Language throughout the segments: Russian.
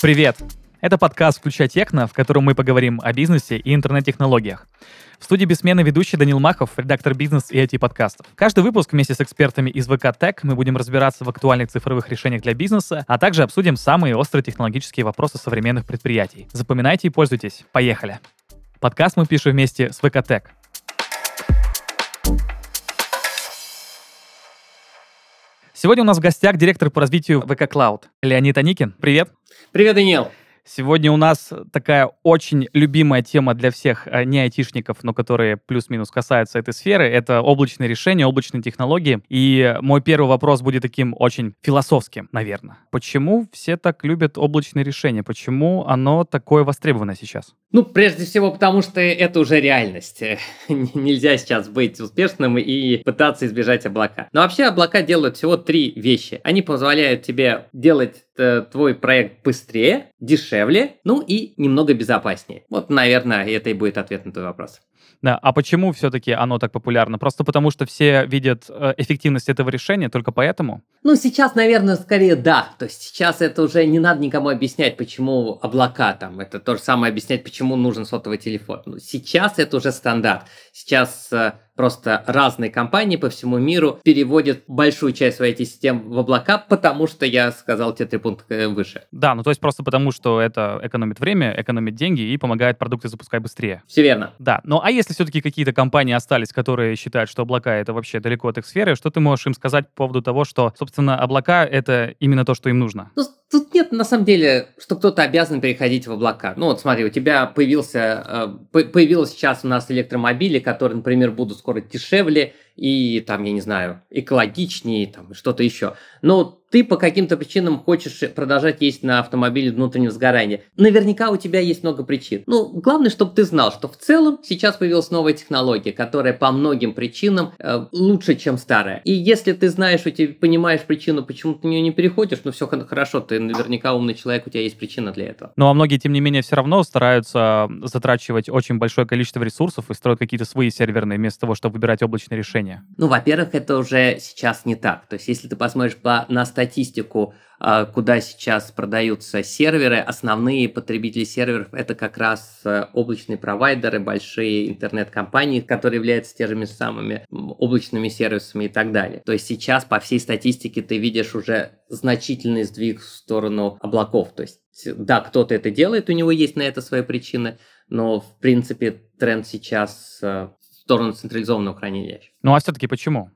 Привет! Это подкаст «Включай техно», в котором мы поговорим о бизнесе и интернет-технологиях. В студии бессменный ведущий Данил Махов, редактор бизнес и IT-подкастов. Каждый выпуск вместе с экспертами из ВК Тек мы будем разбираться в актуальных цифровых решениях для бизнеса, а также обсудим самые острые технологические вопросы современных предприятий. Запоминайте и пользуйтесь. Поехали! Подкаст мы пишем вместе с ВК Тек. Сегодня у нас в гостях директор по развитию ВК Cloud Леонид Аникин. Привет. Привет, Даниил. Сегодня у нас такая очень любимая тема для всех э, не айтишников, но которые плюс-минус касаются этой сферы. Это облачные решения, облачные технологии. И мой первый вопрос будет таким очень философским, наверное. Почему все так любят облачные решения? Почему оно такое востребовано сейчас? Ну, прежде всего, потому что это уже реальность. Нельзя сейчас быть успешным и пытаться избежать облака. Но вообще облака делают всего три вещи. Они позволяют тебе делать э, твой проект быстрее, дешевле, ну и немного безопаснее. Вот, наверное, это и будет ответ на твой вопрос. Да, а почему все-таки оно так популярно? Просто потому, что все видят э, эффективность этого решения, только поэтому? Ну, сейчас, наверное, скорее да. То есть сейчас это уже не надо никому объяснять, почему облака там. Это то же самое объяснять, почему нужен сотовый телефон. Ну, сейчас это уже стандарт. Сейчас э, Просто разные компании по всему миру переводят большую часть своей IT-систем в облака, потому что я сказал те три пункта э, выше. Да, ну то есть просто потому, что это экономит время, экономит деньги и помогает продукты запускать быстрее. Все верно. Да, ну а если все-таки какие-то компании остались, которые считают, что облака это вообще далеко от их сферы, что ты можешь им сказать по поводу того, что, собственно, облака это именно то, что им нужно? Ну, тут нет на самом деле, что кто-то обязан переходить в облака. Ну вот смотри, у тебя появился, э, появилось сейчас у нас электромобили, которые, например, будут скоро дешевле и там, я не знаю, экологичнее, там что-то еще. Но ты по каким-то причинам хочешь продолжать ездить на автомобиле внутреннего сгорания. Наверняка у тебя есть много причин. Ну, главное, чтобы ты знал, что в целом сейчас появилась новая технология, которая по многим причинам э, лучше, чем старая. И если ты знаешь, у тебя понимаешь причину, почему ты на нее не переходишь, ну все хорошо, ты наверняка умный человек, у тебя есть причина для этого. Ну, а многие, тем не менее, все равно стараются затрачивать очень большое количество ресурсов и строят какие-то свои серверные, вместо того, чтобы выбирать облачные решения. Ну, во-первых, это уже сейчас не так. То есть, если ты посмотришь по, на статистику, а, куда сейчас продаются серверы, основные потребители серверов это как раз э, облачные провайдеры, большие интернет-компании, которые являются теми самыми облачными сервисами и так далее. То есть сейчас по всей статистике ты видишь уже значительный сдвиг в сторону облаков. То есть да, кто-то это делает, у него есть на это свои причины, но в принципе тренд сейчас э, в сторону централизованного хранилища. Ну а все-таки почему?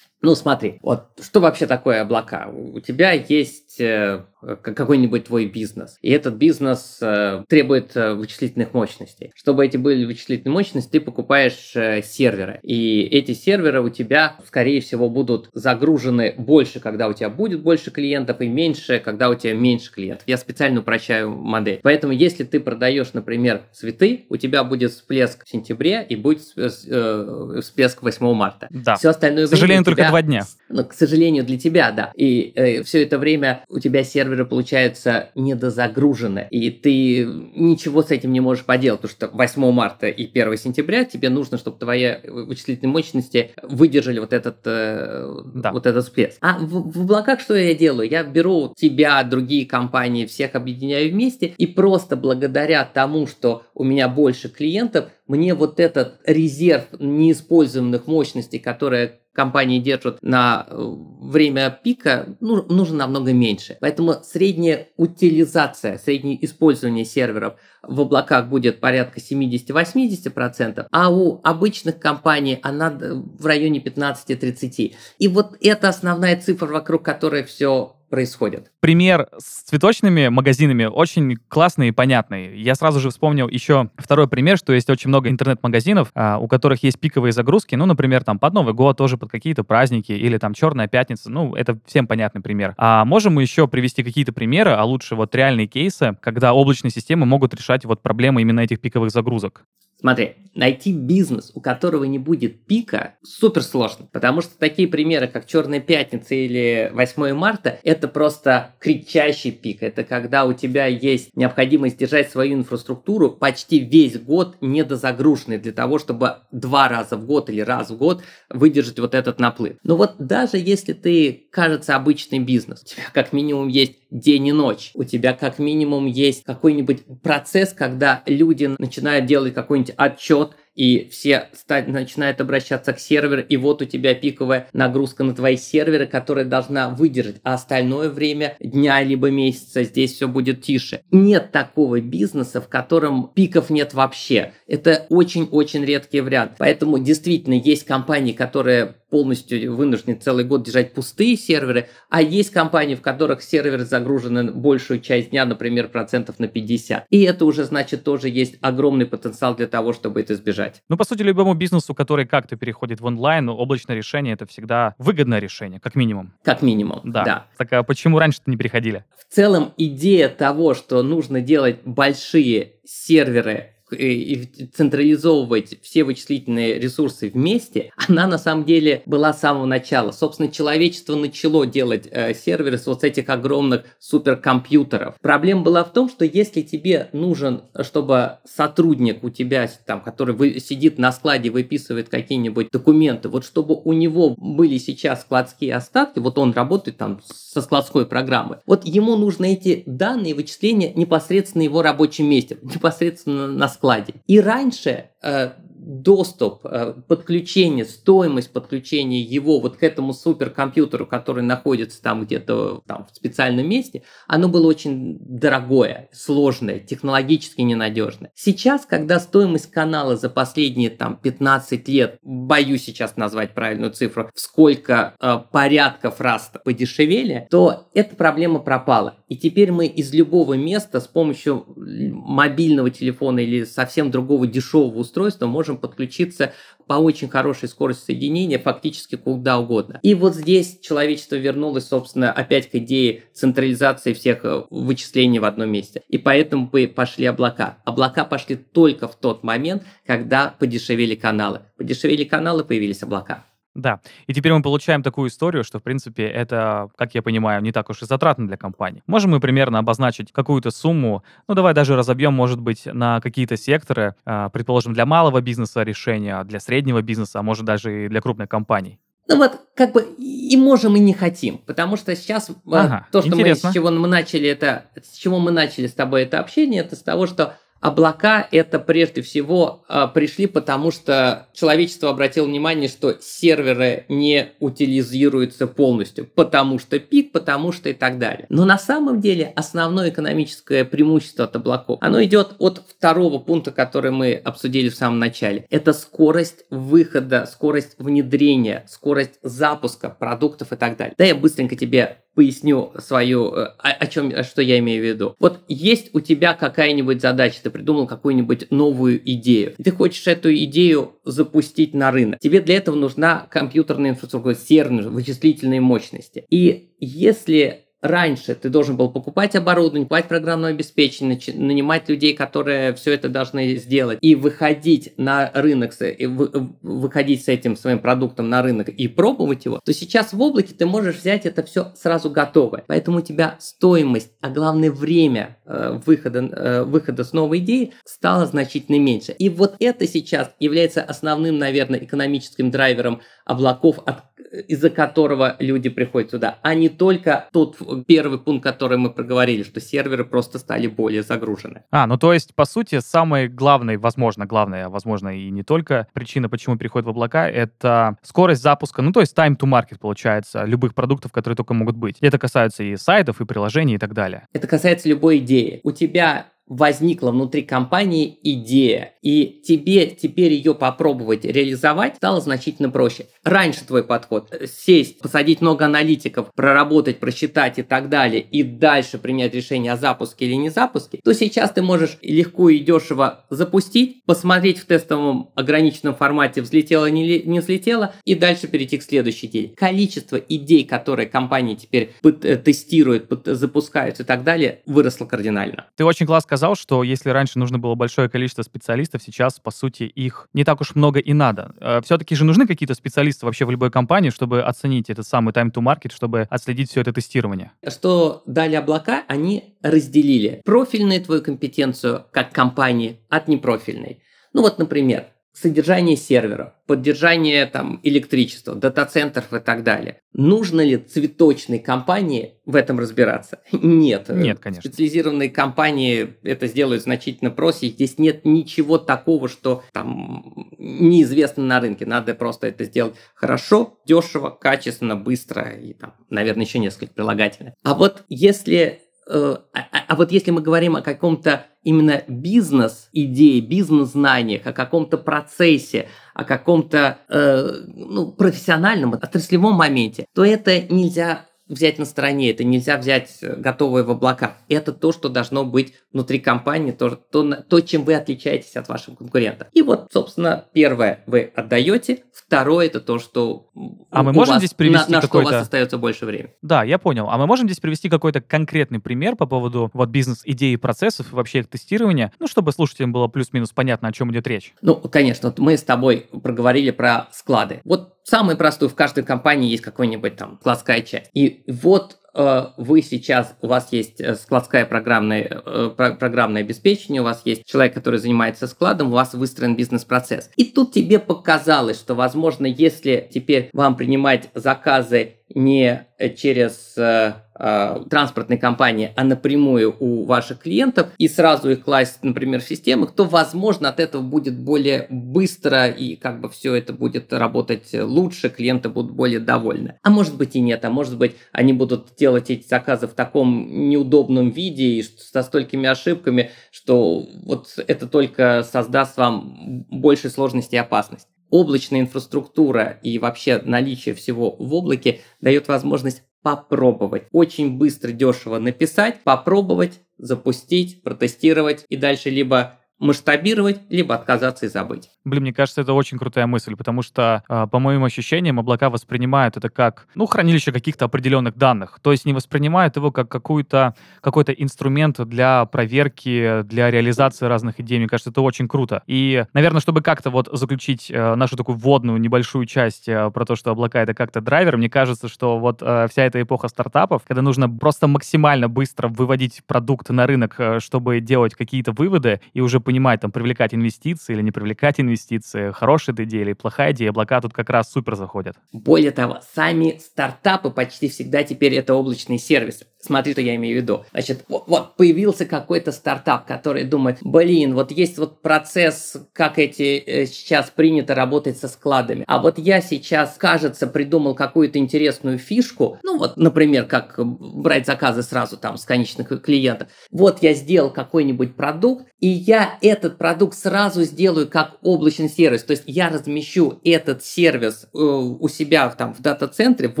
Ну, смотри, вот что вообще такое облака? У тебя есть э, какой-нибудь твой бизнес, и этот бизнес э, требует э, вычислительных мощностей. Чтобы эти были вычислительные мощности, ты покупаешь э, серверы, и эти серверы у тебя, скорее всего, будут загружены больше, когда у тебя будет больше клиентов, и меньше, когда у тебя меньше клиентов. Я специально упрощаю модель. Поэтому, если ты продаешь, например, цветы, у тебя будет всплеск в сентябре и будет э, всплеск 8 марта. Да. Все остальное К сожалению, только два дня. Ну, к сожалению, для тебя, да. И э, все это время у тебя серверы, получается, недозагружены, и ты ничего с этим не можешь поделать, потому что 8 марта и 1 сентября тебе нужно, чтобы твои вычислительные мощности выдержали вот этот, э, да. вот этот всплеск. А в, в облаках что я делаю? Я беру тебя, другие компании, всех объединяю вместе, и просто благодаря тому, что у меня больше клиентов, мне вот этот резерв неиспользованных мощностей, которые компании держат на э, время пика, ну, нужно намного меньше. Поэтому средняя утилизация, среднее использование серверов в облаках будет порядка 70-80%, а у обычных компаний она в районе 15-30%. И вот это основная цифра, вокруг которой все происходит. Пример с цветочными магазинами очень классный и понятный. Я сразу же вспомнил еще второй пример, что есть очень много интернет-магазинов, а, у которых есть пиковые загрузки, ну, например, там под Новый год, тоже под какие-то праздники, или там Черная пятница, ну, это всем понятный пример. А можем мы еще привести какие-то примеры, а лучше вот реальные кейсы, когда облачные системы могут решать вот проблемы именно этих пиковых загрузок? Смотри, найти бизнес, у которого не будет пика, супер сложно. Потому что такие примеры, как Черная пятница или 8 марта, это просто кричащий пик. Это когда у тебя есть необходимость держать свою инфраструктуру почти весь год недозагруженной для того, чтобы два раза в год или раз в год выдержать вот этот наплыв. Но вот даже если ты, кажется, обычный бизнес, у тебя как минимум есть день и ночь, у тебя как минимум есть какой-нибудь процесс, когда люди начинают делать какой-нибудь отчет, и все стать, начинают обращаться к серверу, и вот у тебя пиковая нагрузка на твои серверы, которая должна выдержать, а остальное время дня либо месяца здесь все будет тише. Нет такого бизнеса, в котором пиков нет вообще. Это очень-очень редкий вариант. Поэтому действительно есть компании, которые полностью вынуждены целый год держать пустые серверы, а есть компании, в которых серверы загружены большую часть дня, например, процентов на 50. И это уже значит тоже есть огромный потенциал для того, чтобы это избежать. Ну, по сути, любому бизнесу, который как-то переходит в онлайн, облачное решение — это всегда выгодное решение, как минимум. Как минимум, да. да. Так а почему раньше-то не переходили? В целом, идея того, что нужно делать большие серверы и централизовывать все вычислительные ресурсы вместе, она на самом деле была с самого начала. Собственно, человечество начало делать э, серверы с вот этих огромных суперкомпьютеров. Проблема была в том, что если тебе нужен, чтобы сотрудник у тебя, там, который вы, сидит на складе, выписывает какие-нибудь документы, вот чтобы у него были сейчас складские остатки, вот он работает там со складской программой, вот ему нужно эти данные вычисления непосредственно на его рабочем месте, непосредственно на складе. И раньше э, доступ, э, подключение, стоимость подключения его вот к этому суперкомпьютеру, который находится там где-то там в специальном месте, оно было очень дорогое, сложное, технологически ненадежное. Сейчас, когда стоимость канала за последние там 15 лет, боюсь сейчас назвать правильную цифру, в сколько э, порядков раз подешевели, то эта проблема пропала. И теперь мы из любого места с помощью мобильного телефона или совсем другого дешевого устройства можем подключиться по очень хорошей скорости соединения фактически куда угодно. И вот здесь человечество вернулось, собственно, опять к идее централизации всех э, вычислений в одном месте. И поэтому пошли облака. Облака пошли только в тот момент, когда подешевели каналы. Подешевели каналы, появились облака. Да, и теперь мы получаем такую историю, что, в принципе, это, как я понимаю, не так уж и затратно для компании. Можем мы примерно обозначить какую-то сумму, ну давай даже разобьем, может быть, на какие-то секторы, а, предположим, для малого бизнеса решения, для среднего бизнеса, а может даже и для крупных компаний. Ну вот, как бы и можем, и не хотим, потому что сейчас э, ага, то, что мы, с чего мы начали это, с чего мы начали с тобой это общение, это с того, что Облака это прежде всего э, пришли, потому что человечество обратило внимание, что серверы не утилизируются полностью, потому что пик, потому что и так далее. Но на самом деле основное экономическое преимущество от облаков, оно идет от второго пункта, который мы обсудили в самом начале. Это скорость выхода, скорость внедрения, скорость запуска продуктов и так далее. Да, я быстренько тебе поясню свою, э, о, о чем, что я имею в виду. Вот есть у тебя какая-нибудь задача, ты придумал какую-нибудь новую идею, и ты хочешь эту идею запустить на рынок. Тебе для этого нужна компьютерная инфраструктура, серверные, вычислительные мощности. И если раньше ты должен был покупать оборудование, покупать программное обеспечение, нанимать людей, которые все это должны сделать, и выходить на рынок, и выходить с этим своим продуктом на рынок и пробовать его, то сейчас в облаке ты можешь взять это все сразу готовое. Поэтому у тебя стоимость, а главное время э, выхода, э, выхода с новой идеей стало значительно меньше. И вот это сейчас является основным, наверное, экономическим драйвером облаков, от из-за которого люди приходят сюда, а не только тот первый пункт, который мы проговорили, что серверы просто стали более загружены. А, ну то есть, по сути, самой главной, возможно, главная, возможно, и не только причина, почему приходят в облака, это скорость запуска, ну то есть time to market, получается, любых продуктов, которые только могут быть. Это касается и сайтов, и приложений, и так далее. Это касается любой идеи. У тебя возникла внутри компании идея, и тебе теперь ее попробовать реализовать стало значительно проще. Раньше твой подход – сесть, посадить много аналитиков, проработать, просчитать и так далее, и дальше принять решение о запуске или не запуске, то сейчас ты можешь легко и дешево запустить, посмотреть в тестовом ограниченном формате, взлетело, не, не взлетело, и дальше перейти к следующей идее. Количество идей, которые компании теперь тестируют, запускают и так далее, выросло кардинально. Ты очень классно сказал, что если раньше нужно было большое количество специалистов, сейчас, по сути, их не так уж много и надо. Э, Все-таки же нужны какие-то специалисты вообще в любой компании, чтобы оценить этот самый time to market, чтобы отследить все это тестирование. Что дали облака, они разделили профильную твою компетенцию как компании от непрофильной. Ну вот, например, содержание сервера, поддержание там, электричества, дата-центров и так далее. Нужно ли цветочной компании в этом разбираться? Нет. Нет, конечно. Специализированные компании это сделают значительно проще. Здесь нет ничего такого, что там неизвестно на рынке. Надо просто это сделать хорошо, дешево, качественно, быстро и там, наверное, еще несколько прилагательных. А вот если а, а, а вот если мы говорим о каком-то именно бизнес-идее, бизнес-знаниях, о каком-то процессе, о каком-то э, ну, профессиональном, отраслевом моменте, то это нельзя взять на стороне, это нельзя взять э, готовое в облаках. Это то, что должно быть внутри компании, то, то, то, чем вы отличаетесь от ваших конкурентов. И вот, собственно, первое вы отдаете, второе это то, что а мы можем вас, здесь привести на, на что у вас остается больше времени. Да, я понял. А мы можем здесь привести какой-то конкретный пример по поводу вот бизнес-идеи, процессов и вообще их тестирования, ну, чтобы слушателям было плюс-минус понятно, о чем идет речь. Ну, конечно, вот мы с тобой проговорили про склады. Вот Самый простой, в каждой компании есть какой-нибудь там складская часть. И вот э, вы сейчас, у вас есть э, складское программное, э, программное обеспечение, у вас есть человек, который занимается складом, у вас выстроен бизнес-процесс. И тут тебе показалось, что, возможно, если теперь вам принимать заказы не через э, э, транспортной компании, а напрямую у ваших клиентов и сразу их класть, например, в системах, то, возможно, от этого будет более быстро и как бы все это будет работать лучше, клиенты будут более довольны. А может быть и нет, а может быть они будут делать эти заказы в таком неудобном виде и со столькими ошибками, что вот это только создаст вам больше сложности и опасность облачная инфраструктура и вообще наличие всего в облаке дает возможность попробовать. Очень быстро, дешево написать, попробовать, запустить, протестировать и дальше либо масштабировать, либо отказаться и забыть. Блин, мне кажется, это очень крутая мысль, потому что, э, по моим ощущениям, облака воспринимают это как, ну, хранилище каких-то определенных данных. То есть не воспринимают его как какую-то, какой-то инструмент для проверки, для реализации разных идей. Мне кажется, это очень круто. И, наверное, чтобы как-то вот заключить э, нашу такую вводную небольшую часть э, про то, что облака — это как-то драйвер, мне кажется, что вот э, вся эта эпоха стартапов, когда нужно просто максимально быстро выводить продукт на рынок, чтобы делать какие-то выводы и уже понимать, там, привлекать инвестиции или не привлекать инвестиции, хорошая идея или плохая идея, облака тут как раз супер заходят. Более того, сами стартапы почти всегда теперь это облачные сервисы. Смотри, что я имею в виду. Значит, вот, вот появился какой-то стартап, который думает, блин, вот есть вот процесс, как эти э, сейчас принято работать со складами. А вот я сейчас, кажется, придумал какую-то интересную фишку. Ну вот, например, как брать заказы сразу там с конечных клиентов. Вот я сделал какой-нибудь продукт, и я этот продукт сразу сделаю как облачный сервис. То есть я размещу этот сервис э, у себя там в дата-центре, в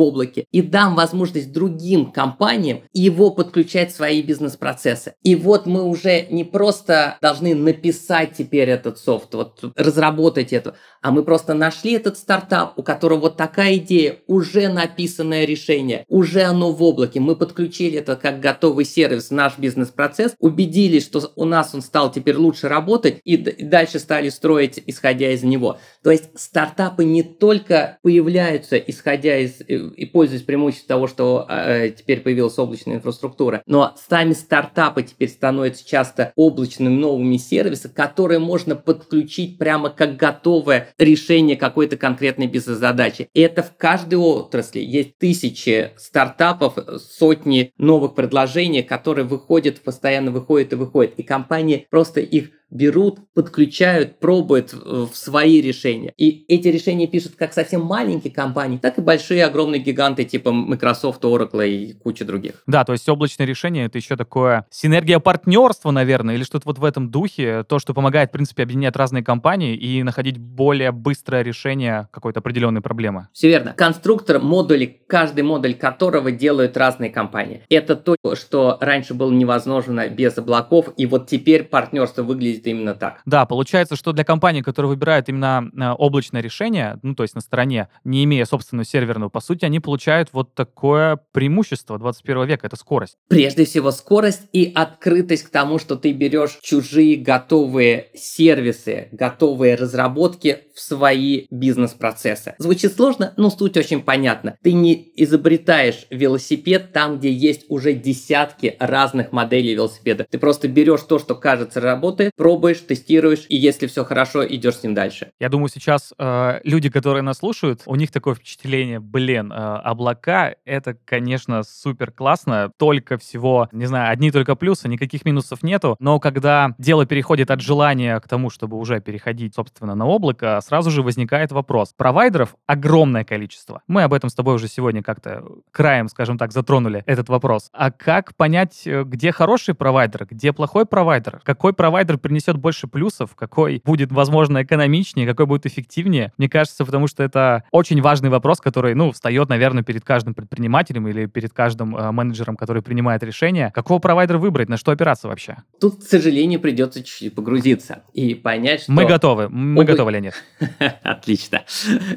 облаке, и дам возможность другим компаниям его подключать в свои бизнес-процессы. И вот мы уже не просто должны написать теперь этот софт, вот разработать это, а мы просто нашли этот стартап, у которого вот такая идея, уже написанное решение, уже оно в облаке. Мы подключили это как готовый сервис в наш бизнес-процесс, убедились, что у нас он стал теперь лучше работать, и дальше стали строить, исходя из него. То есть стартапы не только появляются, исходя из э, и пользуясь преимуществом того, что э, теперь появилась облачная облачная инфраструктура. Но сами стартапы теперь становятся часто облачными новыми сервисами, которые можно подключить прямо как готовое решение какой-то конкретной бизнес-задачи. И это в каждой отрасли. Есть тысячи стартапов, сотни новых предложений, которые выходят, постоянно выходят и выходят. И компании просто их берут, подключают, пробуют в свои решения. И эти решения пишут как совсем маленькие компании, так и большие огромные гиганты типа Microsoft, Oracle и куча других. Да, то есть облачное решение это еще такое синергия партнерства, наверное, или что-то вот в этом духе, то, что помогает, в принципе, объединять разные компании и находить более быстрое решение какой-то определенной проблемы. Все верно. Конструктор модулей, каждый модуль которого делают разные компании. Это то, что раньше было невозможно без облаков, и вот теперь партнерство выглядит выглядит именно так. Да, получается, что для компании, которая выбирает именно э, облачное решение, ну, то есть на стороне, не имея собственную серверную, по сути, они получают вот такое преимущество 21 века, это скорость. Прежде всего скорость и открытость к тому, что ты берешь чужие готовые сервисы, готовые разработки в свои бизнес-процессы. Звучит сложно, но суть очень понятна. Ты не изобретаешь велосипед там, где есть уже десятки разных моделей велосипеда. Ты просто берешь то, что кажется работает, пробуешь, тестируешь, и если все хорошо, идешь с ним дальше. Я думаю, сейчас э, люди, которые нас слушают, у них такое впечатление, блин, э, облака — это, конечно, супер классно, только всего, не знаю, одни только плюсы, никаких минусов нету, но когда дело переходит от желания к тому, чтобы уже переходить, собственно, на облако, сразу же возникает вопрос. Провайдеров огромное количество. Мы об этом с тобой уже сегодня как-то краем, скажем так, затронули этот вопрос. А как понять, э, где хороший провайдер, где плохой провайдер? Какой провайдер принесет больше плюсов, какой будет, возможно, экономичнее, какой будет эффективнее? Мне кажется, потому что это очень важный вопрос, который, ну, встает, наверное, перед каждым предпринимателем или перед каждым э, менеджером, который принимает решение. Какого провайдера выбрать, на что опираться вообще? Тут, к сожалению, придется чуть-чуть погрузиться и понять, что... Мы готовы, мы Обла... готовы, Леонид. Отлично.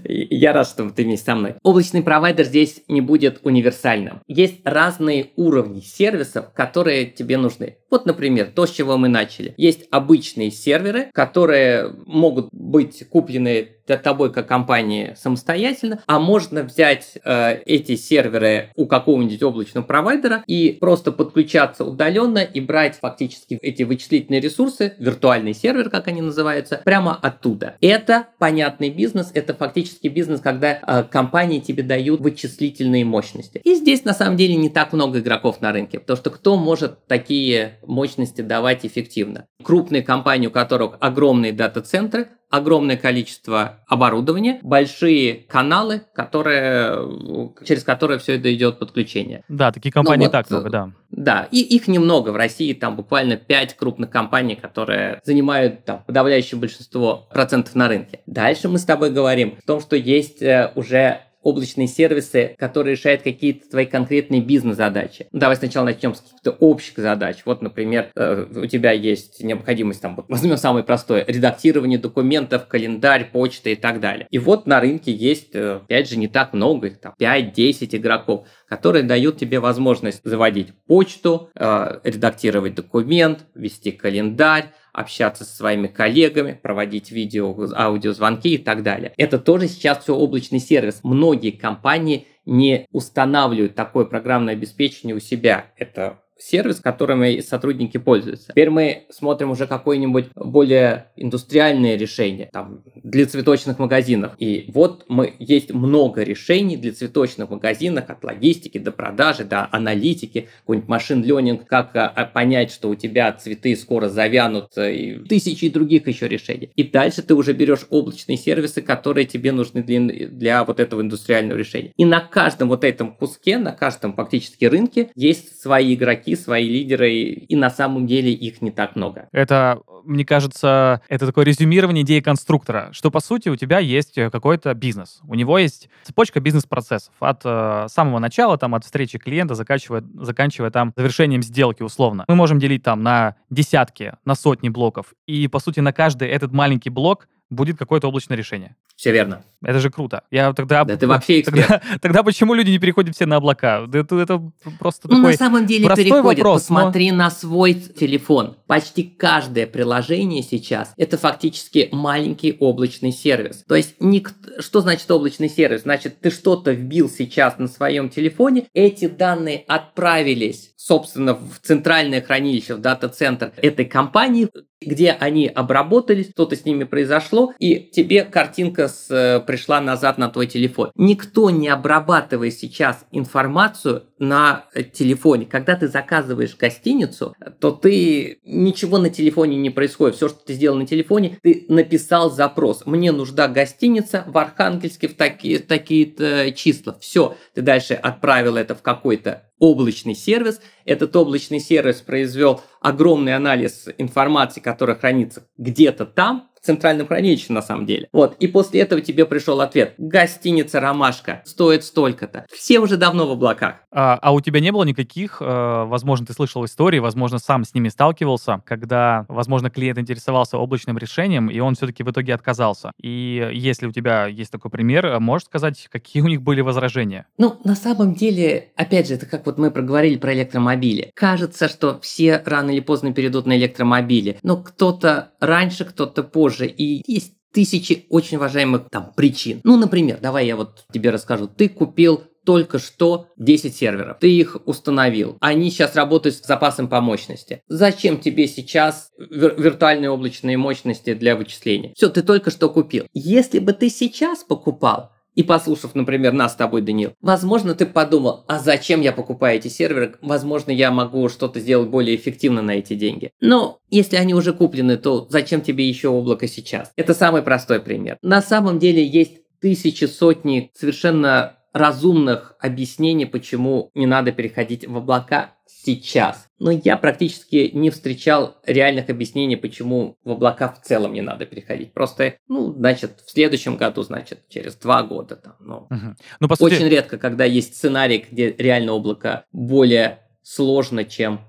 Я рад, что ты вместе со мной. Облачный провайдер здесь не будет универсальным. Есть разные уровни сервисов, которые тебе нужны. Вот, например, то, с чего мы начали. Есть обычные серверы, которые могут быть куплены тобой как компании самостоятельно, а можно взять э, эти серверы у какого-нибудь облачного провайдера и просто подключаться удаленно и брать фактически эти вычислительные ресурсы, виртуальный сервер, как они называются, прямо оттуда. Это понятный бизнес, это фактически бизнес, когда э, компании тебе дают вычислительные мощности. И здесь на самом деле не так много игроков на рынке, потому что кто может такие мощности давать эффективно? Крупные компании, у которых огромные дата-центры, огромное количество оборудования, большие каналы, которые, через которые все это идет подключение. Да, такие компании ну, вот, так много, да. Да, и их немного. В России там буквально 5 крупных компаний, которые занимают там, подавляющее большинство процентов на рынке. Дальше мы с тобой говорим о том, что есть э, уже облачные сервисы, которые решают какие-то твои конкретные бизнес-задачи. Ну, давай сначала начнем с каких-то общих задач. Вот, например, э, у тебя есть необходимость, там, возьмем самое простое, редактирование документов, календарь, почта и так далее. И вот на рынке есть, э, опять же, не так много, их там 5-10 игроков, которые дают тебе возможность заводить почту, э, редактировать документ, вести календарь, общаться со своими коллегами, проводить видео, аудиозвонки и так далее. Это тоже сейчас все облачный сервис. Многие компании не устанавливают такое программное обеспечение у себя. Это сервис, которым сотрудники пользуются. Теперь мы смотрим уже какое-нибудь более индустриальное решение там, для цветочных магазинов. И вот мы, есть много решений для цветочных магазинов, от логистики до продажи, до аналитики, какой-нибудь машин ленинг, как а, а, понять, что у тебя цветы скоро завянут, э, и тысячи других еще решений. И дальше ты уже берешь облачные сервисы, которые тебе нужны для, для вот этого индустриального решения. И на каждом вот этом куске, на каждом фактически рынке есть свои игроки, игроки, свои лидеры, и на самом деле их не так много. Это, мне кажется, это такое резюмирование идеи конструктора, что, по сути, у тебя есть э, какой-то бизнес. У него есть цепочка бизнес-процессов от э, самого начала, там, от встречи клиента, заканчивая, заканчивая там завершением сделки условно. Мы можем делить там на десятки, на сотни блоков, и, по сути, на каждый этот маленький блок будет какое-то облачное решение. Все верно. Это же круто. Я тогда... Да ты вообще эксперт. Тогда, тогда почему люди не переходят все на облака? Это, это просто ну, такой на самом деле переходят. Вопрос, Посмотри но... на свой телефон. Почти каждое приложение сейчас это фактически маленький облачный сервис. То есть ник... что значит облачный сервис? Значит, ты что-то вбил сейчас на своем телефоне, эти данные отправились собственно, в центральное хранилище, в дата-центр этой компании, где они обработались, что-то с ними произошло, и тебе картинка с, э, пришла назад на твой телефон. Никто не обрабатывает сейчас информацию на э, телефоне. Когда ты заказываешь гостиницу, то ты ничего на телефоне не происходит. Все, что ты сделал на телефоне, ты написал запрос. Мне нужна гостиница в Архангельске в такие, такие-то числа. Все, ты дальше отправил это в какой-то облачный сервис. Этот облачный сервис произвел огромный анализ информации, которая хранится где-то там, центральном хранилище на самом деле. Вот, и после этого тебе пришел ответ. Гостиница «Ромашка» стоит столько-то. Все уже давно в облаках. А, а у тебя не было никаких, э, возможно, ты слышал истории, возможно, сам с ними сталкивался, когда, возможно, клиент интересовался облачным решением, и он все-таки в итоге отказался. И если у тебя есть такой пример, можешь сказать, какие у них были возражения? Ну, на самом деле, опять же, это как вот мы проговорили про электромобили. Кажется, что все рано или поздно перейдут на электромобили, но кто-то раньше, кто-то позже. И есть тысячи очень уважаемых там причин. Ну, например, давай я вот тебе расскажу. Ты купил только что 10 серверов. Ты их установил. Они сейчас работают с запасом по мощности. Зачем тебе сейчас вир- виртуальные облачные мощности для вычисления? Все, ты только что купил. Если бы ты сейчас покупал, и послушав, например, нас с тобой, Данил, возможно, ты подумал, а зачем я покупаю эти серверы? Возможно, я могу что-то сделать более эффективно на эти деньги. Но если они уже куплены, то зачем тебе еще облако сейчас? Это самый простой пример. На самом деле есть тысячи, сотни совершенно разумных объяснений, почему не надо переходить в облака сейчас. Но я практически не встречал реальных объяснений, почему в облака в целом не надо переходить. Просто, ну, значит, в следующем году, значит, через два года там. Ну, угу. ну по сути... Очень редко, когда есть сценарий, где реально облако более сложно, чем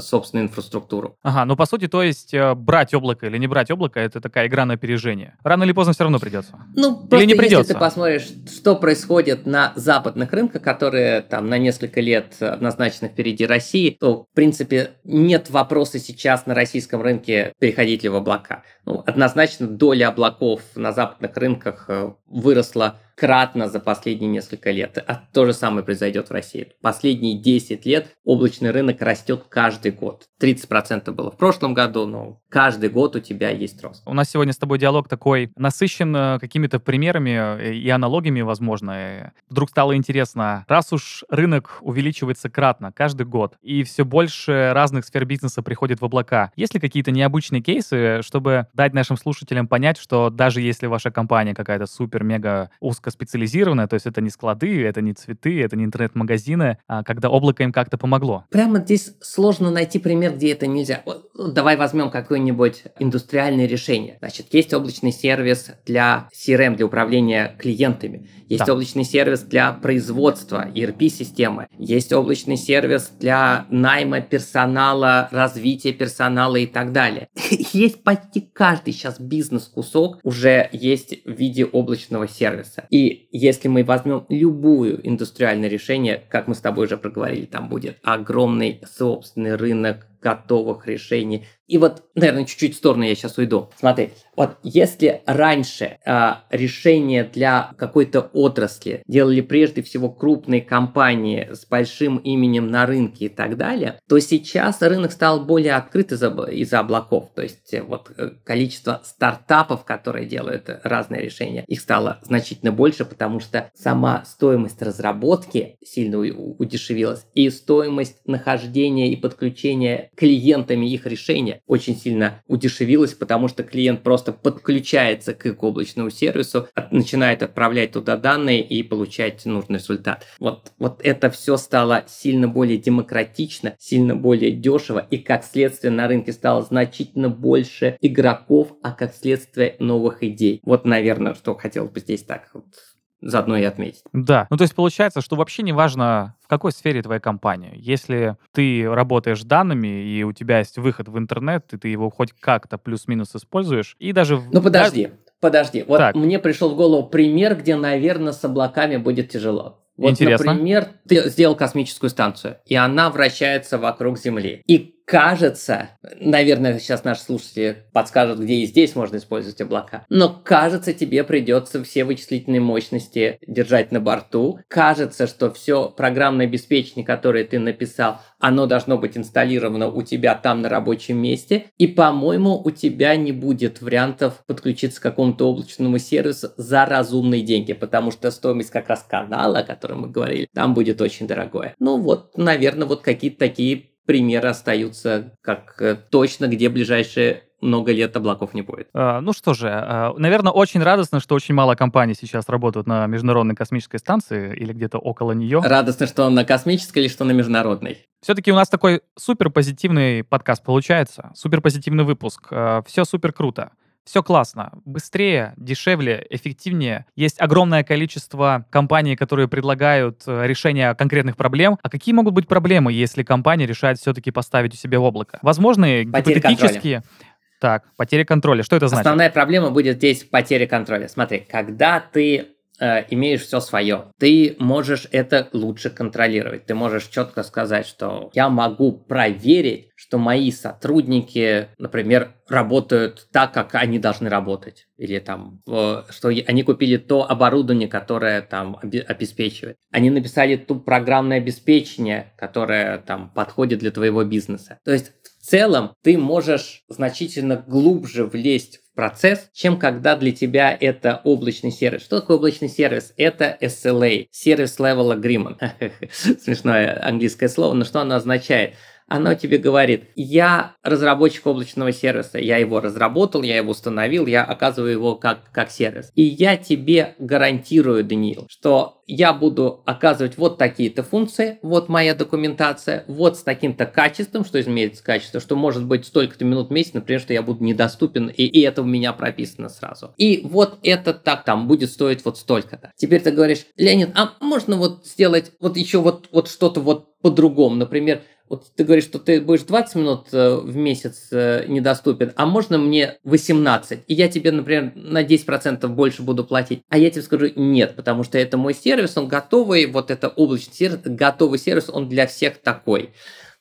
собственную инфраструктуру. Ага, ну по сути, то есть э, брать облако или не брать облако, это такая игра на опережение. Рано или поздно все равно придется. Ну, или не придется. если ты посмотришь, что происходит на западных рынках, которые там на несколько лет однозначно впереди России, то, в принципе, нет вопроса сейчас на российском рынке переходить ли в облака. Ну, однозначно доля облаков на западных рынках э, выросла кратно за последние несколько лет. А то же самое произойдет в России. Последние 10 лет облачный рынок растет каждый год. 30% было в прошлом году, но каждый год у тебя есть рост. У нас сегодня с тобой диалог такой насыщен э, какими-то примерами э, и аналогиями, возможно. Вдруг стало интересно, раз уж рынок увеличивается кратно каждый год, и все больше разных сфер бизнеса приходит в облака, есть ли какие-то необычные кейсы, чтобы дать нашим слушателям понять, что даже если ваша компания какая-то супер-мега узкоспециализированная, то есть это не склады, это не цветы, это не интернет-магазины, а когда облако им как-то помогло? Прямо здесь сложно найти пример, где это нельзя. Ну, давай возьмем какое-нибудь индустриальное решение. Значит, есть облачный сервис для CRM, для управления клиентами. Есть да. облачный сервис для производства ERP-системы. Есть облачный сервис для найма персонала, развития персонала и так далее. Есть почти каждый сейчас бизнес-кусок уже есть в виде облачного сервиса. И если мы возьмем любую индустриальное решение, как мы с тобой уже проговорили, там будет огромный собственный рынок готовых решений. И вот, наверное, чуть-чуть в сторону я сейчас уйду. Смотри, вот если раньше э, решения для какой-то отрасли делали прежде всего крупные компании с большим именем на рынке и так далее, то сейчас рынок стал более открыт из-за из облаков. То есть э, вот э, количество стартапов, которые делают разные решения, их стало значительно больше, потому что сама стоимость разработки сильно удешевилась, и стоимость нахождения и подключения клиентами их решения очень сильно удешевилась, потому что клиент просто подключается к их облачному сервису, начинает отправлять туда данные и получать нужный результат. Вот, вот это все стало сильно более демократично, сильно более дешево, и как следствие на рынке стало значительно больше игроков, а как следствие новых идей. Вот, наверное, что хотелось бы здесь так вот заодно и отметить. Да, ну то есть получается, что вообще не важно, в какой сфере твоя компания. Если ты работаешь с данными, и у тебя есть выход в интернет, и ты его хоть как-то плюс-минус используешь, и даже... Ну подожди, подожди. Вот так. мне пришел в голову пример, где, наверное, с облаками будет тяжело. Вот, Интересно. например, ты сделал космическую станцию, и она вращается вокруг Земли. И кажется, наверное, сейчас наши слушатели подскажут, где и здесь можно использовать облака, но кажется, тебе придется все вычислительные мощности держать на борту. Кажется, что все программное обеспечение, которое ты написал, оно должно быть инсталлировано у тебя там на рабочем месте. И, по-моему, у тебя не будет вариантов подключиться к какому-то облачному сервису за разумные деньги, потому что стоимость как раз канала, о котором мы говорили, там будет очень дорогое. Ну вот, наверное, вот какие-то такие примеры остаются как э, точно, где ближайшие много лет облаков не будет. А, ну что же, а, наверное, очень радостно, что очень мало компаний сейчас работают на Международной космической станции или где-то около нее. Радостно, что на космической или что на международной. Все-таки у нас такой супер позитивный подкаст получается, супер позитивный выпуск. А, Все супер круто. Все классно, быстрее, дешевле, эффективнее. Есть огромное количество компаний, которые предлагают э, решение конкретных проблем. А какие могут быть проблемы, если компания решает все-таки поставить у себя в облако? Возможно, гипотетические... Так, потеря контроля. Что это значит? Основная проблема будет здесь потеря контроля. Смотри, когда ты э, имеешь все свое, ты можешь это лучше контролировать. Ты можешь четко сказать, что я могу проверить, что мои сотрудники, например, работают так, как они должны работать. Или там, что они купили то оборудование, которое там обеспечивает. Они написали ту программное обеспечение, которое там подходит для твоего бизнеса. То есть в целом ты можешь значительно глубже влезть процесс, чем когда для тебя это облачный сервис. Что такое облачный сервис? Это SLA, Service Level Agreement. Смешное английское слово, но что оно означает? Оно тебе говорит, я разработчик облачного сервиса, я его разработал, я его установил, я оказываю его как, как сервис. И я тебе гарантирую, Даниил, что я буду оказывать вот такие-то функции, вот моя документация, вот с таким-то качеством, что измерится качество, что может быть столько-то минут в месяц, например, что я буду недоступен, и, и это у меня прописано сразу. И вот это так там будет стоить вот столько-то. Теперь ты говоришь, Леонид, а можно вот сделать вот еще вот, вот что-то вот по-другому, например, вот ты говоришь, что ты будешь 20 минут э, в месяц э, недоступен, а можно мне 18? И я тебе, например, на 10% больше буду платить. А я тебе скажу нет, потому что это мой сервис, он готовый, вот это облачный сервис, готовый сервис, он для всех такой.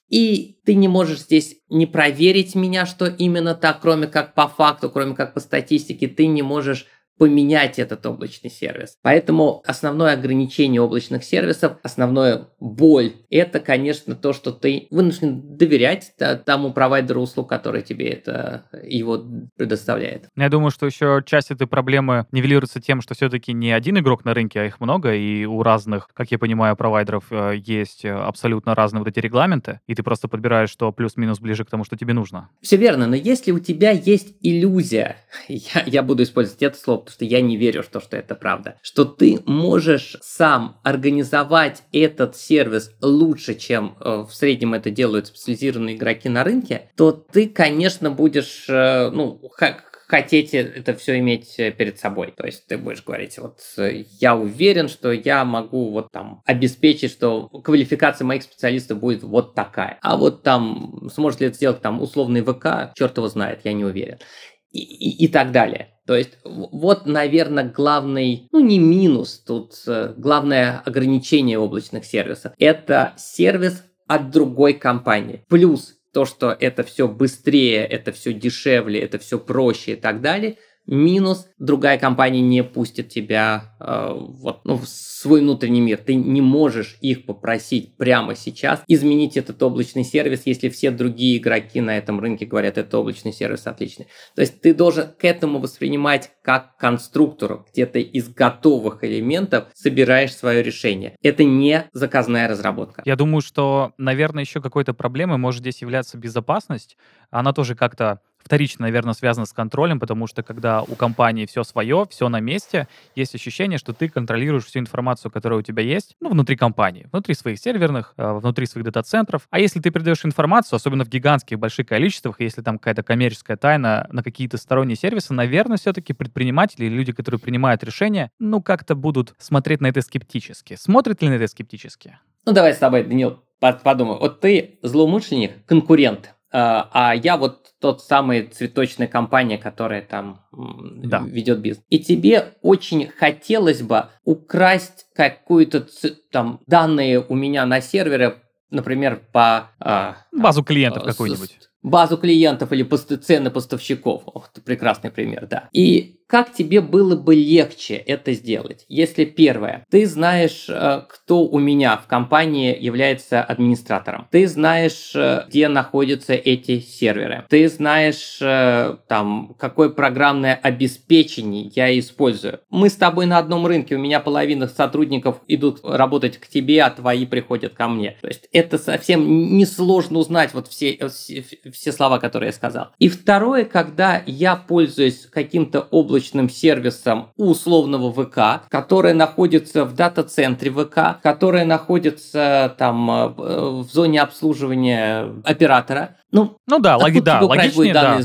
И ты не можешь здесь не проверить меня, что именно так, кроме как по факту, кроме как по статистике, ты не можешь поменять этот облачный сервис. Поэтому основное ограничение облачных сервисов, основное боль, это, конечно, то, что ты вынужден доверять тому провайдеру услуг, который тебе это его предоставляет. Я думаю, что еще часть этой проблемы нивелируется тем, что все-таки не один игрок на рынке, а их много, и у разных, как я понимаю, провайдеров э, есть абсолютно разные вот эти регламенты, и ты просто подбираешь, что плюс-минус ближе к тому, что тебе нужно. Все верно, но если у тебя есть иллюзия, я, я буду использовать это слово, что я не верю в то, что это правда, что ты можешь сам организовать этот сервис лучше, чем э, в среднем это делают специализированные игроки на рынке, то ты, конечно, будешь, э, ну, хотеть это все иметь э, перед собой. То есть ты будешь говорить, вот я уверен, что я могу вот там обеспечить, что квалификация моих специалистов будет вот такая. А вот там сможет ли это сделать там условный ВК, черт его знает, я не уверен. И, и, и так далее. То есть вот, наверное, главный, ну не минус, тут э, главное ограничение облачных сервисов. Это сервис от другой компании. Плюс то, что это все быстрее, это все дешевле, это все проще и так далее – Минус другая компания не пустит тебя э, вот, ну, в свой внутренний мир. Ты не можешь их попросить прямо сейчас изменить этот облачный сервис, если все другие игроки на этом рынке говорят, это облачный сервис отличный. То есть ты должен к этому воспринимать как конструктору, где ты из готовых элементов собираешь свое решение. Это не заказная разработка. Я думаю, что, наверное, еще какой-то проблемой может здесь являться безопасность. Она тоже как-то вторично, наверное, связано с контролем, потому что когда у компании все свое, все на месте, есть ощущение, что ты контролируешь всю информацию, которая у тебя есть, ну, внутри компании, внутри своих серверных, э, внутри своих дата-центров. А если ты передаешь информацию, особенно в гигантских больших количествах, если там какая-то коммерческая тайна на какие-то сторонние сервисы, наверное, все-таки предприниматели или люди, которые принимают решения, ну, как-то будут смотреть на это скептически. Смотрят ли на это скептически? Ну, давай с тобой, Данил, подумай. Вот ты злоумышленник, конкурент, а, а я вот тот самый цветочная компания, которая там да. ведет бизнес. И тебе очень хотелось бы украсть какую-то там данные у меня на сервере, например, по... А, Базу клиентов какую-нибудь. Базу клиентов или пост- цены поставщиков. Ох, это прекрасный пример, да. И как тебе было бы легче это сделать? Если первое, ты знаешь, э, кто у меня в компании является администратором. Ты знаешь, э, где находятся эти серверы. Ты знаешь, э, там, какое программное обеспечение я использую. Мы с тобой на одном рынке, у меня половина сотрудников идут работать к тебе, а твои приходят ко мне. То есть это совсем несложно узнать вот все, все, все слова, которые я сказал. И второе, когда я пользуюсь каким-то облачным облачным сервисом условного ВК, которое находится в дата-центре ВК, которое находится там э, в зоне обслуживания оператора. Ну, ну да, логи, да, логичнее, да.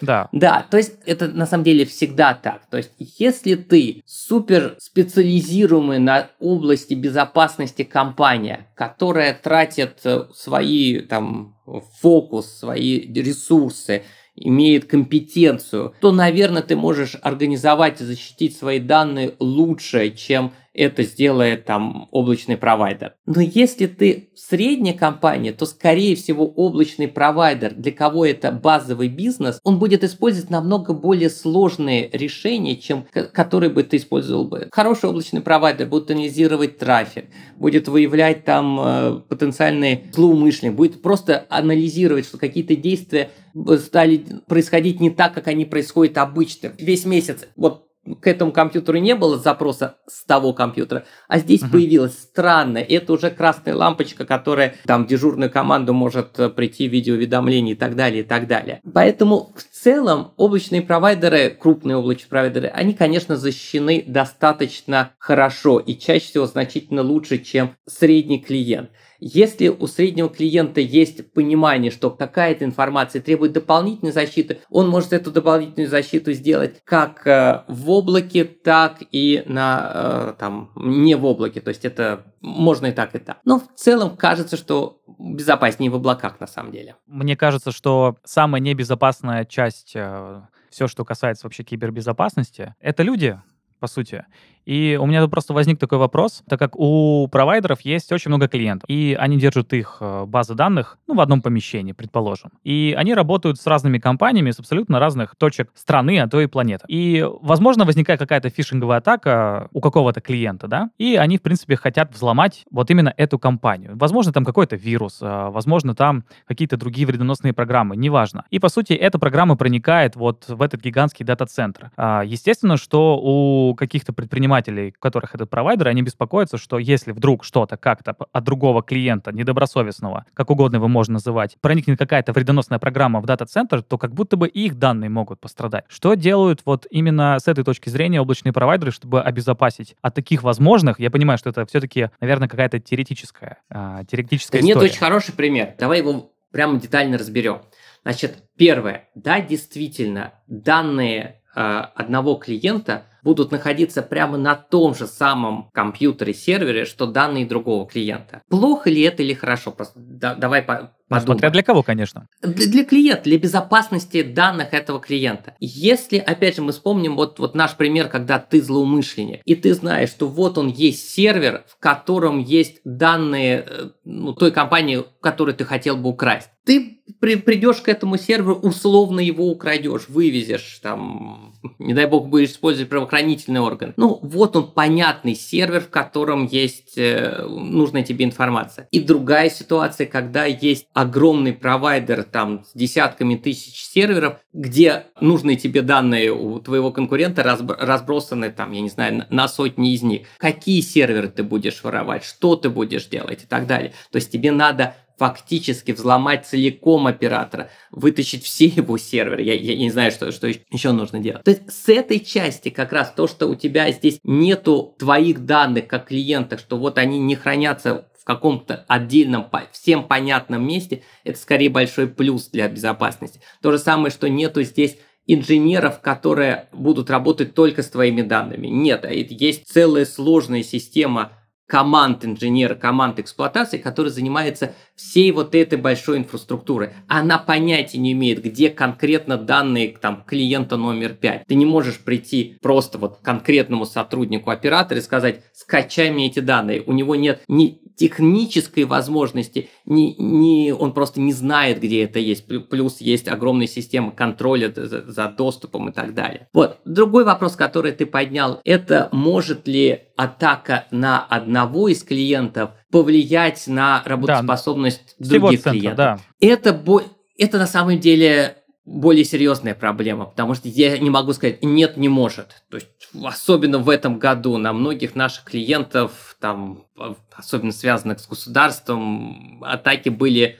да. Да, то есть это на самом деле всегда так. То есть если ты супер специализируемый на области безопасности компания, которая тратит э, свои там фокус, свои ресурсы, имеет компетенцию, то, наверное, ты можешь организовать и защитить свои данные лучше, чем это сделает там облачный провайдер. Но если ты средняя компания, то скорее всего облачный провайдер, для кого это базовый бизнес, он будет использовать намного более сложные решения, чем которые бы ты использовал бы. Хороший облачный провайдер будет анализировать трафик, будет выявлять там э, потенциальные злоумышленники, будет просто анализировать, что какие-то действия стали происходить не так, как они происходят обычно. Весь месяц, вот к этому компьютеру не было запроса с того компьютера, а здесь uh-huh. появилась странно. Это уже красная лампочка, которая там дежурную команду может э, прийти видеоуведомление и так далее, и так далее. Поэтому в целом облачные провайдеры, крупные облачные провайдеры, они, конечно, защищены достаточно хорошо и чаще всего значительно лучше, чем средний клиент. Если у среднего клиента есть понимание, что какая-то информация требует дополнительной защиты, он может эту дополнительную защиту сделать как э, в облаке, так и на, э, там, не в облаке. То есть это можно и так, и так. Но в целом кажется, что безопаснее в облаках на самом деле. Мне кажется, что самая небезопасная часть э, все, что касается вообще кибербезопасности, это люди, по сути. И у меня просто возник такой вопрос, так как у провайдеров есть очень много клиентов, и они держат их э, базы данных, ну, в одном помещении, предположим. И они работают с разными компаниями с абсолютно разных точек страны, а то и планеты. И, возможно, возникает какая-то фишинговая атака у какого-то клиента, да, и они, в принципе, хотят взломать вот именно эту компанию. Возможно, там какой-то вирус, а, возможно, там какие-то другие вредоносные программы, неважно. И, по сути, эта программа проникает вот в этот гигантский дата-центр. А, естественно, что у каких-то предпринимателей предпринимателей, которых этот провайдер, они беспокоятся, что если вдруг что-то как-то от другого клиента, недобросовестного, как угодно его можно называть, проникнет какая-то вредоносная программа в дата-центр, то как будто бы их данные могут пострадать. Что делают вот именно с этой точки зрения облачные провайдеры, чтобы обезопасить от таких возможных, я понимаю, что это все-таки, наверное, какая-то теоретическая, э, теоретическая да история. Нет, очень хороший пример. Давай его прямо детально разберем. Значит, первое. Да, действительно, данные э, одного клиента – будут находиться прямо на том же самом компьютере-сервере, что данные другого клиента. Плохо ли это или хорошо? Просто да, давай по ну, смотря для кого, конечно. Для, для клиента, для безопасности данных этого клиента. Если, опять же, мы вспомним вот, вот наш пример, когда ты злоумышленник, и ты знаешь, что вот он есть сервер, в котором есть данные э, ну, той компании, которую ты хотел бы украсть. Ты при, придешь к этому серверу, условно его украдешь, вывезешь, там, не дай бог, будешь использовать правоохранительный орган. Ну, вот он понятный сервер, в котором есть э, нужная тебе информация. И другая ситуация, когда есть огромный провайдер там с десятками тысяч серверов, где нужные тебе данные у твоего конкурента разбросаны там, я не знаю, на сотни из них. Какие серверы ты будешь воровать, что ты будешь делать и так далее. То есть тебе надо фактически взломать целиком оператора, вытащить все его серверы. Я, я не знаю, что, что еще нужно делать. То есть с этой части как раз то, что у тебя здесь нету твоих данных как клиента, что вот они не хранятся в каком-то отдельном, всем понятном месте, это скорее большой плюс для безопасности. То же самое, что нету здесь инженеров, которые будут работать только с твоими данными. Нет, а есть целая сложная система команд инженера, команд эксплуатации, который занимается всей вот этой большой инфраструктурой. Она понятия не имеет, где конкретно данные там, клиента номер 5. Ты не можешь прийти просто вот конкретному сотруднику оператора и сказать, скачай мне эти данные. У него нет ни технической возможности, ни, ни, он просто не знает, где это есть. Плюс есть огромная система контроля за, за доступом и так далее. Вот. Другой вопрос, который ты поднял, это может ли атака на одного из клиентов повлиять на работоспособность да, других клиентов. Да. Это, бо... это на самом деле более серьезная проблема, потому что я не могу сказать, нет, не может. То есть, особенно в этом году на многих наших клиентов, там, особенно связанных с государством, атаки были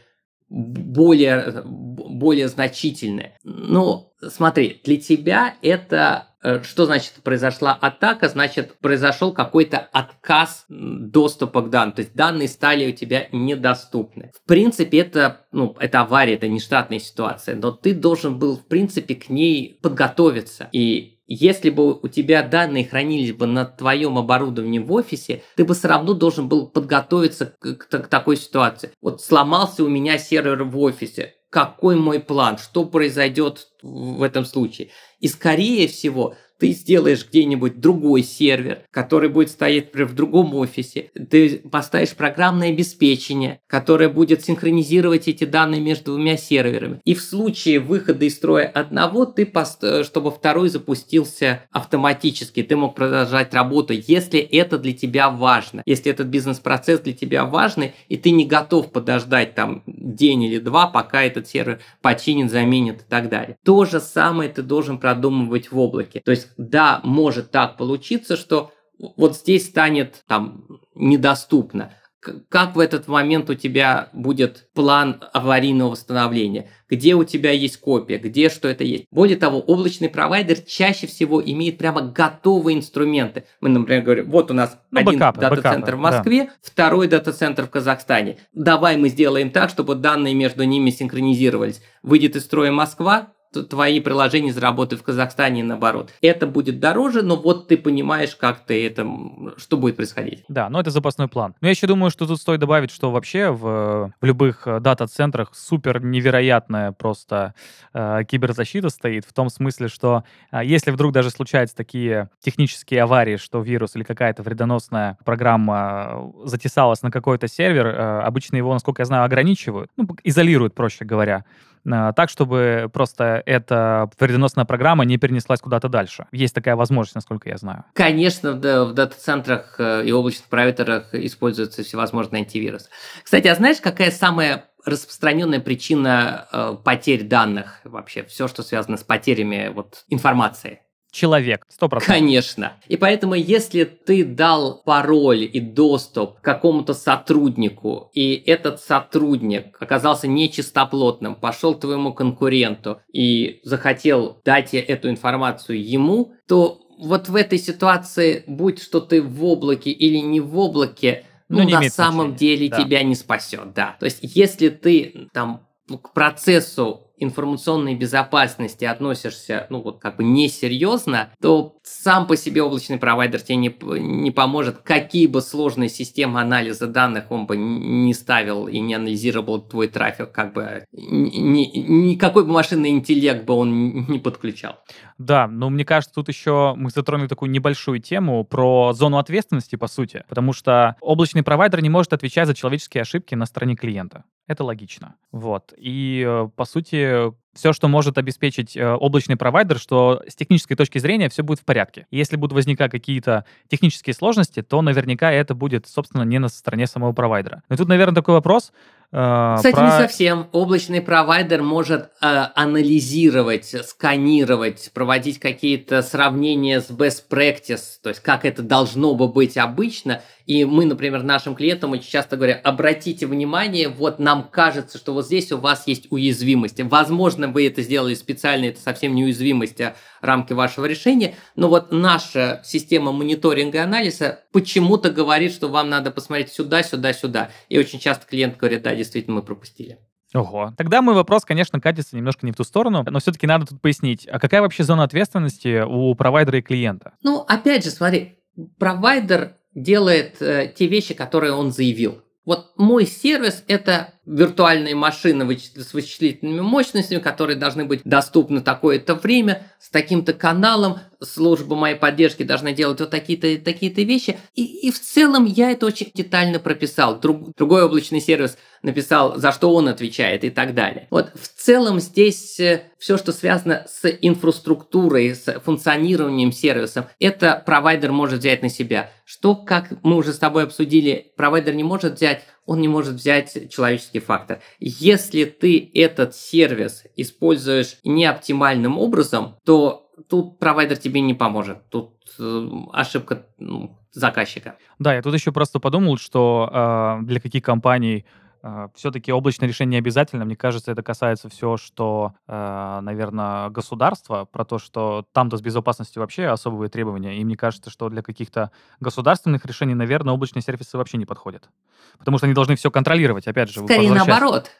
более, более значительные. Ну, смотри, для тебя это что значит произошла атака? Значит, произошел какой-то отказ доступа к данным. То есть данные стали у тебя недоступны. В принципе, это, ну, это авария, это не штатная ситуация, но ты должен был, в принципе, к ней подготовиться. И если бы у тебя данные хранились бы на твоем оборудовании в офисе, ты бы все равно должен был подготовиться к, к, к такой ситуации. Вот сломался у меня сервер в офисе. Какой мой план? Что произойдет в этом случае? И скорее всего, ты сделаешь где-нибудь другой сервер, который будет стоять в другом офисе, ты поставишь программное обеспечение, которое будет синхронизировать эти данные между двумя серверами. И в случае выхода из строя одного, ты пост... чтобы второй запустился автоматически, ты мог продолжать работу, если это для тебя важно, если этот бизнес-процесс для тебя важный, и ты не готов подождать там день или два, пока этот сервер починит, заменит и так далее. То же самое ты должен продумывать в облаке. То есть есть, да, может так получиться, что вот здесь станет там недоступно. Как в этот момент у тебя будет план аварийного восстановления? Где у тебя есть копия? Где что это есть? Более того, облачный провайдер чаще всего имеет прямо готовые инструменты. Мы, например, говорим, вот у нас ну, один дата-центр в Москве, да. второй дата-центр в Казахстане. Давай мы сделаем так, чтобы данные между ними синхронизировались. Выйдет из строя Москва, твои приложения заработают в Казахстане наоборот. Это будет дороже, но вот ты понимаешь, как ты это, что будет происходить. Да, но это запасной план. Но я еще думаю, что тут стоит добавить, что вообще в, в любых э, дата-центрах супер невероятная просто э, киберзащита стоит, в том смысле, что э, если вдруг даже случаются такие технические аварии, что вирус или какая-то вредоносная программа э, затесалась на какой-то сервер, э, обычно его, насколько я знаю, ограничивают, ну, изолируют, проще говоря. А, так, чтобы просто эта вредоносная программа не перенеслась куда-то дальше. Есть такая возможность, насколько я знаю. Конечно, да, в дата-центрах э, и облачных провайдерах используются всевозможные антивирусы. Кстати, а знаешь, какая самая распространенная причина э, потерь данных вообще? Все, что связано с потерями вот, информации человек, сто процентов. Конечно. И поэтому, если ты дал пароль и доступ к какому-то сотруднику, и этот сотрудник оказался нечистоплотным, пошел к твоему конкуренту и захотел дать эту информацию ему, то вот в этой ситуации, будь что ты в облаке или не в облаке, ну, ну на самом значения. деле да. тебя не спасет, да. То есть, если ты там к процессу информационной безопасности относишься, ну вот как бы несерьезно, то сам по себе облачный провайдер тебе не, не поможет, какие бы сложные системы анализа данных он бы не ставил и не анализировал твой трафик, как бы ни, никакой бы машинный интеллект бы он не подключал. Да, но мне кажется, тут еще мы затронули такую небольшую тему про зону ответственности, по сути, потому что облачный провайдер не может отвечать за человеческие ошибки на стороне клиента. Это логично. Вот. И, э, по сути, все, что может обеспечить э, облачный провайдер, что с технической точки зрения все будет в порядке. Если будут возникать какие-то технические сложности, то наверняка это будет, собственно, не на стороне самого провайдера. Но тут, наверное, такой вопрос. Э, Кстати, про... не совсем. Облачный провайдер может э, анализировать, сканировать, проводить какие-то сравнения с best practice, то есть как это должно бы быть обычно. И мы, например, нашим клиентам очень часто говорим, обратите внимание, вот нам кажется, что вот здесь у вас есть уязвимости. Возможно, Возможно, вы это сделали специально, это совсем не уязвимость, а рамки вашего решения, но вот наша система мониторинга и анализа почему-то говорит, что вам надо посмотреть сюда, сюда, сюда. И очень часто клиент говорит, да, действительно, мы пропустили. Ого. Тогда мой вопрос, конечно, катится немножко не в ту сторону, но все-таки надо тут пояснить, а какая вообще зона ответственности у провайдера и клиента? Ну, опять же, смотри, провайдер делает э, те вещи, которые он заявил. Вот мой сервис – это виртуальные машины с вычислительными мощностями, которые должны быть доступны такое-то время, с таким-то каналом, служба моей поддержки должна делать вот такие-то такие-то вещи. И, и в целом я это очень детально прописал. Друг, другой облачный сервис написал, за что он отвечает и так далее. Вот в целом здесь э, все, что связано с инфраструктурой, с функционированием сервиса, это провайдер может взять на себя. Что, как мы уже с тобой обсудили, провайдер не может взять, он не может взять человеческий фактор. Если ты этот сервис используешь неоптимальным образом, то тут провайдер тебе не поможет. Тут э, ошибка ну, заказчика. Да, я тут еще просто подумал, что э, для каких компаний все-таки облачное решение обязательно. Мне кажется, это касается все, что, э, наверное, государства, про то, что там-то с безопасностью вообще особые требования. И мне кажется, что для каких-то государственных решений, наверное, облачные сервисы вообще не подходят. Потому что они должны все контролировать. Опять же, Скорее наоборот.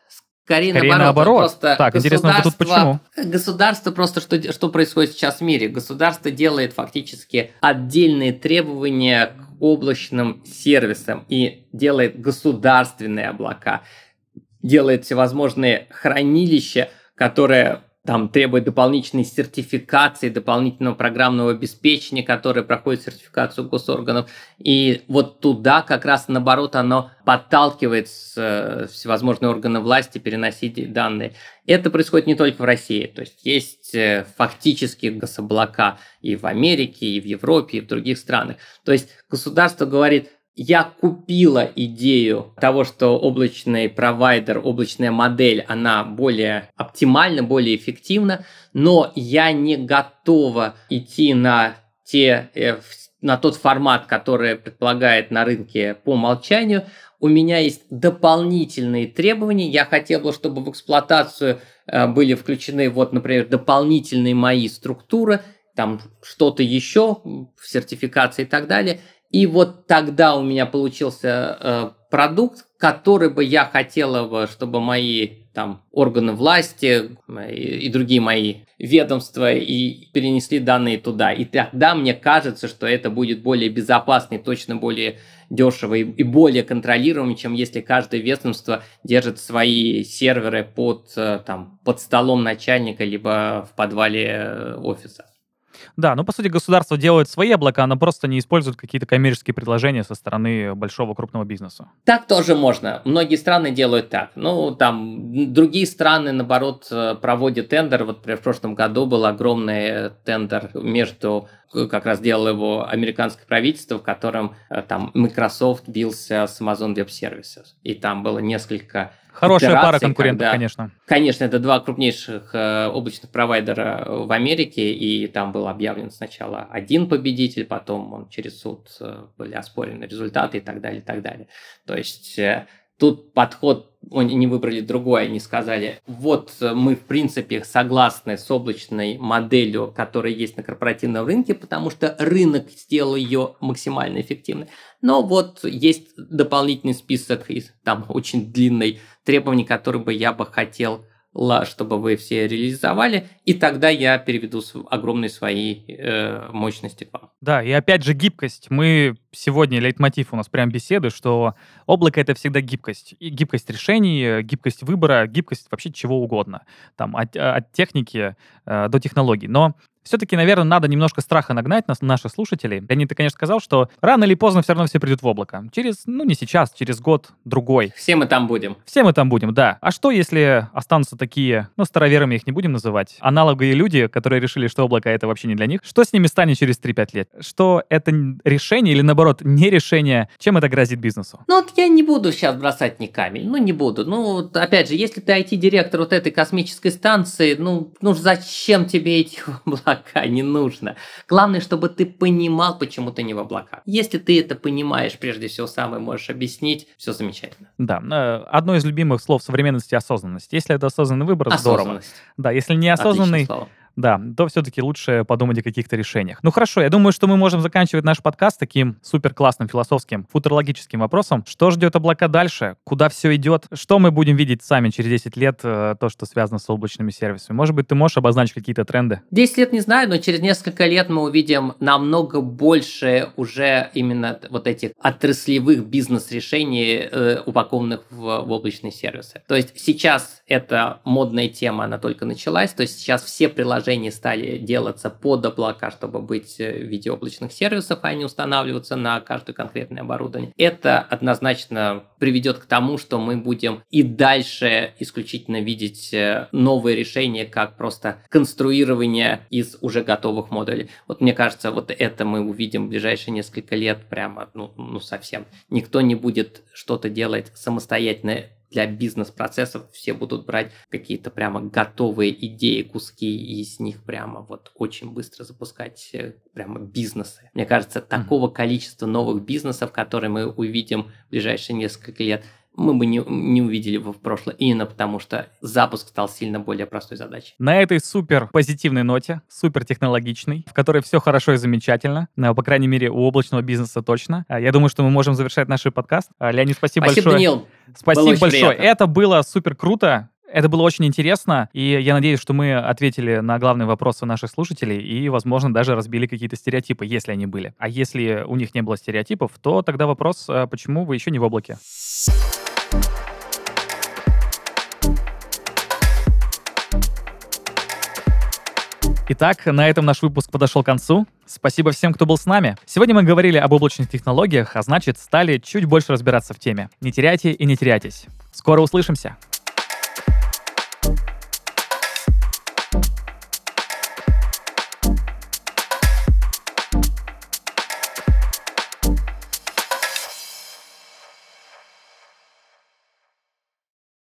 Скорее, Скорее наоборот. наоборот. Просто так, интересно, тут почему? Государство просто, что, что происходит сейчас в мире? Государство делает фактически отдельные требования облачным сервисам и делает государственные облака, делает всевозможные хранилища, которые там требует дополнительной сертификации, дополнительного программного обеспечения, которое проходит сертификацию госорганов. И вот туда как раз наоборот оно подталкивает э, всевозможные органы власти переносить данные. Это происходит не только в России, то есть есть э, фактически гособлака и в Америке, и в Европе, и в других странах. То есть государство говорит, я купила идею того, что облачный провайдер, облачная модель, она более оптимальна, более эффективна, но я не готова идти на те э, на тот формат, который предполагает на рынке по умолчанию. У меня есть дополнительные требования. Я хотел бы, чтобы в эксплуатацию э, были включены, вот, например, дополнительные мои структуры, там что-то еще в сертификации и так далее – и вот тогда у меня получился э, продукт, который бы я хотела бы, чтобы мои там органы власти и, и другие мои ведомства и перенесли данные туда. И тогда мне кажется, что это будет более безопасно и точно более дешево и, более контролируемо, чем если каждое ведомство держит свои серверы под, э, там, под столом начальника либо в подвале э, офиса. Да, ну, по сути, государство делает свои облака, оно просто не использует какие-то коммерческие предложения со стороны большого крупного бизнеса. Так тоже можно. Многие страны делают так. Ну, там, другие страны, наоборот, э, проводят тендер. Вот, например, в прошлом году был огромный тендер между как раз делало его американское правительство, в котором э, там Microsoft бился с Amazon Web Services. И там было несколько Хорошая пара конкурентов, когда, конечно. Конечно, это два крупнейших э, облачных провайдера в Америке, и там был объявлен сначала один победитель, потом он через суд э, были оспорены результаты и так далее, и так далее. То есть э, тут подход они выбрали другой, они сказали, вот э, мы в принципе согласны с облачной моделью, которая есть на корпоративном рынке, потому что рынок сделал ее максимально эффективной. Но вот есть дополнительный список из там очень длинной требований, которые бы я бы хотел чтобы вы все реализовали, и тогда я переведу огромные свои э, мощности к вам. Да, и опять же гибкость. Мы сегодня, лейтмотив у нас прям беседы, что облако — это всегда гибкость. И гибкость решений, гибкость выбора, гибкость вообще чего угодно. Там от, от техники э, до технологий. Но все-таки, наверное, надо немножко страха нагнать на наших слушателей. Леонид, ты, конечно, сказал, что рано или поздно все равно все придут в облако. Через, ну, не сейчас, через год, другой. Все мы там будем. Все мы там будем, да. А что, если останутся такие, ну, староверами их не будем называть, аналоговые люди, которые решили, что облако это вообще не для них? Что с ними станет через 3-5 лет? Что это решение или, наоборот, не решение? Чем это грозит бизнесу? Ну, вот я не буду сейчас бросать ни камень. Ну, не буду. Ну, опять же, если ты IT-директор вот этой космической станции, ну, ну зачем тебе эти облака? Облака не нужно. Главное, чтобы ты понимал, почему ты не в облаках. Если ты это понимаешь, прежде всего, сам и можешь объяснить, все замечательно. Да, э, одно из любимых слов современности – осознанность. Если это осознанный выбор, здорово. Да, если неосознанный, да, то все-таки лучше подумать о каких-то решениях. Ну хорошо, я думаю, что мы можем заканчивать наш подкаст таким супер классным философским, футурологическим вопросом. Что ждет облака дальше? Куда все идет? Что мы будем видеть сами через 10 лет, э, то, что связано с облачными сервисами? Может быть, ты можешь обозначить какие-то тренды? 10 лет не знаю, но через несколько лет мы увидим намного больше уже именно вот этих отраслевых бизнес-решений, э, упакованных в, в облачные сервисы. То есть сейчас эта модная тема, она только началась, то есть сейчас все приложения стали делаться под облака, чтобы быть э, в виде облачных сервисов, а не устанавливаться на каждое конкретное оборудование. Это однозначно приведет к тому, что мы будем и дальше исключительно видеть э, новые решения, как просто конструирование из уже готовых модулей. Вот мне кажется, вот это мы увидим в ближайшие несколько лет прямо, ну, ну совсем. Никто не будет что-то делать самостоятельно для бизнес-процессов все будут брать какие-то прямо готовые идеи, куски, и из них прямо вот очень быстро запускать э, прямо бизнесы. Мне кажется, такого количества новых бизнесов, которые мы увидим в ближайшие несколько лет, мы бы не, не увидели его в прошлое, именно потому что запуск стал сильно более простой задачей. На этой супер позитивной ноте, супер технологичной, в которой все хорошо и замечательно, по крайней мере, у облачного бизнеса точно, а, я думаю, что мы можем завершать наш подкаст. А, Леонид, спасибо, спасибо большое. Данил. Спасибо большое. Приятно. Это было супер круто. Это было очень интересно, и я надеюсь, что мы ответили на главные вопросы наших слушателей и, возможно, даже разбили какие-то стереотипы, если они были. А если у них не было стереотипов, то тогда вопрос, а почему вы еще не в облаке? Итак, на этом наш выпуск подошел к концу. Спасибо всем, кто был с нами. Сегодня мы говорили об облачных технологиях, а значит, стали чуть больше разбираться в теме. Не теряйте и не теряйтесь. Скоро услышимся.